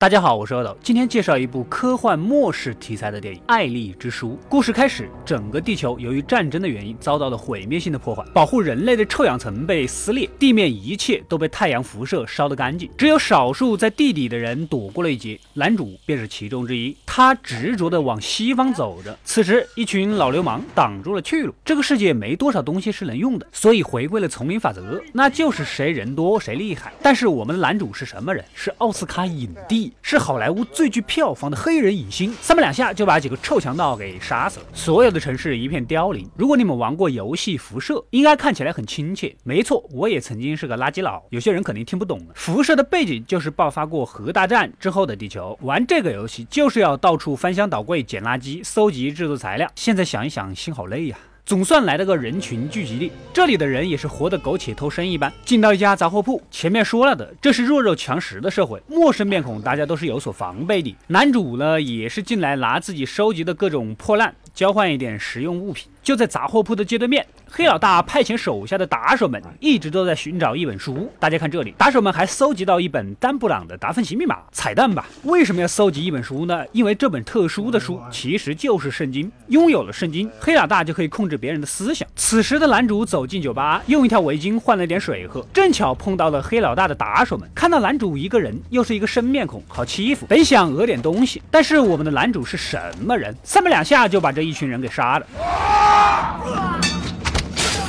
大家好，我是阿斗，今天介绍一部科幻末世题材的电影《爱丽之书》。故事开始，整个地球由于战争的原因遭到了毁灭性的破坏，保护人类的臭氧层被撕裂，地面一切都被太阳辐射烧得干净，只有少数在地底的人躲过了一劫。男主便是其中之一，他执着地往西方走着。此时，一群老流氓挡住了去路。这个世界没多少东西是能用的，所以回归了丛林法则，那就是谁人多谁厉害。但是我们的男主是什么人？是奥斯卡影帝。是好莱坞最具票房的黑人影星，三不两下就把几个臭强盗给杀死了。所有的城市一片凋零。如果你们玩过游戏《辐射》，应该看起来很亲切。没错，我也曾经是个垃圾佬。有些人肯定听不懂。辐射的背景就是爆发过核大战之后的地球。玩这个游戏就是要到处翻箱倒柜捡垃圾，搜集制作材料。现在想一想，心好累呀。总算来了个人群聚集地，这里的人也是活得苟且偷生一般。进到一家杂货铺，前面说了的，这是弱肉强食的社会，陌生面孔大家都是有所防备的。男主呢，也是进来拿自己收集的各种破烂，交换一点实用物品。就在杂货铺的街对面，黑老大派遣手下的打手们一直都在寻找一本书。大家看这里，打手们还搜集到一本丹布朗的达芬奇密码彩蛋吧？为什么要搜集一本书呢？因为这本特殊的书其实就是圣经。拥有了圣经，黑老大就可以控制别人的思想。此时的男主走进酒吧，用一条围巾换了点水喝，正巧碰到了黑老大的打手们。看到男主一个人，又是一个生面孔，好欺负。本想讹点东西，但是我们的男主是什么人？三百两下就把这一群人给杀了。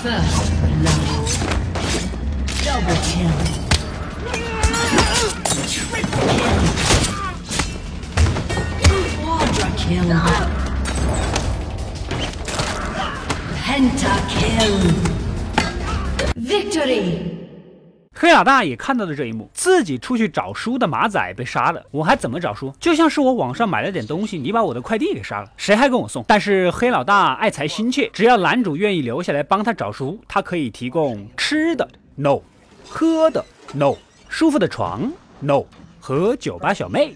First love. Double kill. Triple kill. Quadra kill. Penta kill. Victory. 黑老大也看到了这一幕，自己出去找书的马仔被杀了，我还怎么找书？就像是我网上买了点东西，你把我的快递给杀了，谁还跟我送？但是黑老大爱财心切，只要男主愿意留下来帮他找书，他可以提供吃的，no；喝的，no；舒服的床，no；和酒吧小妹。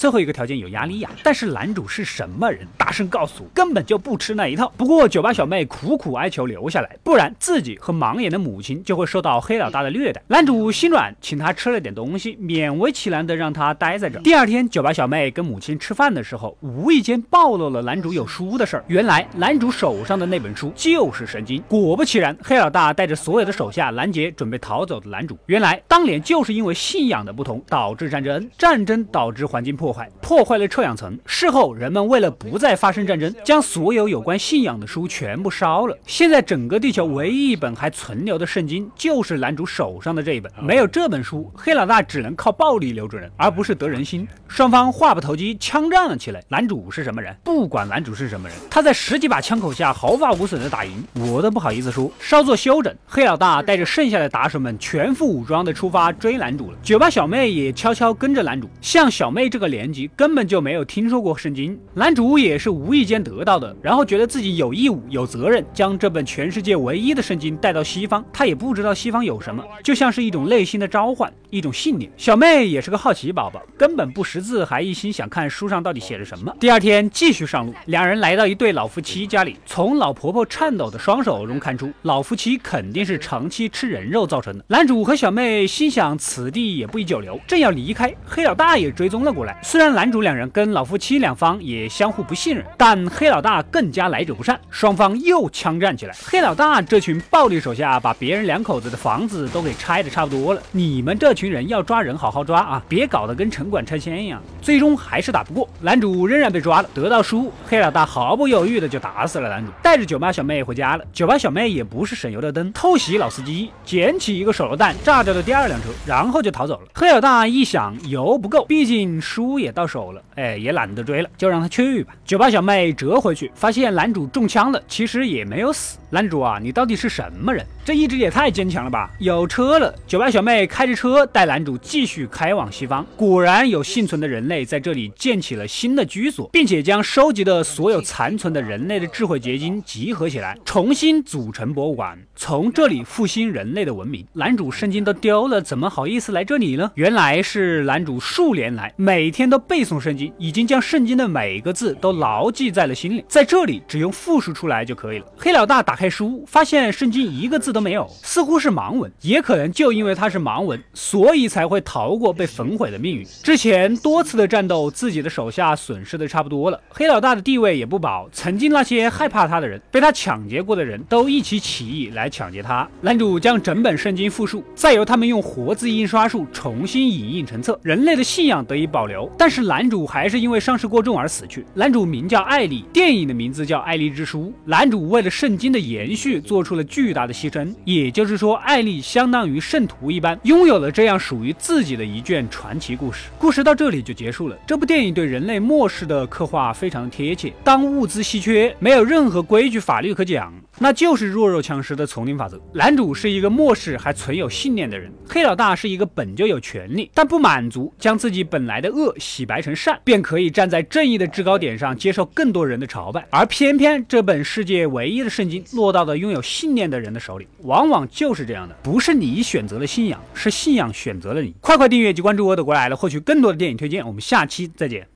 最后一个条件有压力呀，但是男主是什么人？大声告诉我，根本就不吃那一套。不过酒吧小妹苦苦哀求留下来，不然自己和盲眼的母亲就会受到黑老大的虐待。男主心软，请他吃了点东西，勉为其难的让他待在这。第二天，酒吧小妹跟母亲吃饭的时候，无意间暴露了男主有书的事儿。原来男主手上的那本书就是圣经。果不其然，黑老大带着所有的手下拦截准备逃走的男主。原来当年就是因为信仰的不同导致战争，战争导致环境破。破坏破坏了臭氧层。事后，人们为了不再发生战争，将所有有关信仰的书全部烧了。现在，整个地球唯一一本还存留的圣经，就是男主手上的这一本。没有这本书，黑老大只能靠暴力留住人，而不是得人心。双方话不投机，枪战了起来。男主是什么人？不管男主是什么人，他在十几把枪口下毫发无损的打赢，我都不好意思说。稍作休整，黑老大带着剩下的打手们全副武装的出发追男主了。酒吧小妹也悄悄跟着男主。像小妹这个脸。年级根本就没有听说过圣经，男主也是无意间得到的，然后觉得自己有义务、有责任将这本全世界唯一的圣经带到西方。他也不知道西方有什么，就像是一种内心的召唤，一种信念。小妹也是个好奇宝宝，根本不识字，还一心想看书上到底写着什么。第二天继续上路，两人来到一对老夫妻家里，从老婆婆颤抖的双手中看出，老夫妻肯定是长期吃人肉造成的。男主和小妹心想此地也不宜久留，正要离开，黑老大也追踪了过来。虽然男主两人跟老夫妻两方也相互不信任，但黑老大更加来者不善，双方又枪战起来。黑老大这群暴力手下把别人两口子的房子都给拆的差不多了，你们这群人要抓人好好抓啊，别搞得跟城管拆迁一样。最终还是打不过，男主仍然被抓了，得到书，黑老大毫不犹豫的就打死了男主，带着酒吧小妹回家了。酒吧小妹也不是省油的灯，偷袭老司机，捡起一个手榴弹炸掉了第二辆车，然后就逃走了。黑老大一想油不够，毕竟书。也到手了，哎，也懒得追了，就让他去吧。酒吧小妹折回去，发现男主中枪了，其实也没有死。男主啊，你到底是什么人？这意志也太坚强了吧！有车了，酒吧小妹开着车带男主继续开往西方。果然有幸存的人类在这里建起了新的居所，并且将收集的所有残存的人类的智慧结晶集合起来，重新组成博物馆，从这里复兴人类的文明。男主圣经都丢了，怎么好意思来这里呢？原来是男主数年来每天都背诵圣经，已经将圣经的每个字都牢记在了心里，在这里只用复述出来就可以了。黑老大打。开书，发现圣经一个字都没有，似乎是盲文。也可能就因为它是盲文，所以才会逃过被焚毁的命运。之前多次的战斗，自己的手下损失的差不多了，黑老大的地位也不保。曾经那些害怕他的人，被他抢劫过的人都一起起义来抢劫他。男主将整本圣经复述，再由他们用活字印刷术重新影印成册，人类的信仰得以保留。但是男主还是因为伤势过重而死去。男主名叫艾丽，电影的名字叫《艾丽之书》。男主为了圣经的延续，做出了巨大的牺牲。也就是说，艾丽相当于圣徒一般，拥有了这样属于自己的一卷传奇故事。故事到这里就结束了。这部电影对人类末世的刻画非常的贴切。当物资稀缺，没有任何规矩法律可讲。那就是弱肉强食的丛林法则。男主是一个末世还存有信念的人，黑老大是一个本就有权利但不满足，将自己本来的恶洗白成善，便可以站在正义的制高点上接受更多人的朝拜。而偏偏这本世界唯一的圣经落到的拥有信念的人的手里，往往就是这样的，不是你选择了信仰，是信仰选择了你。快快订阅及关注我，的国来了，获取更多的电影推荐。我们下期再见。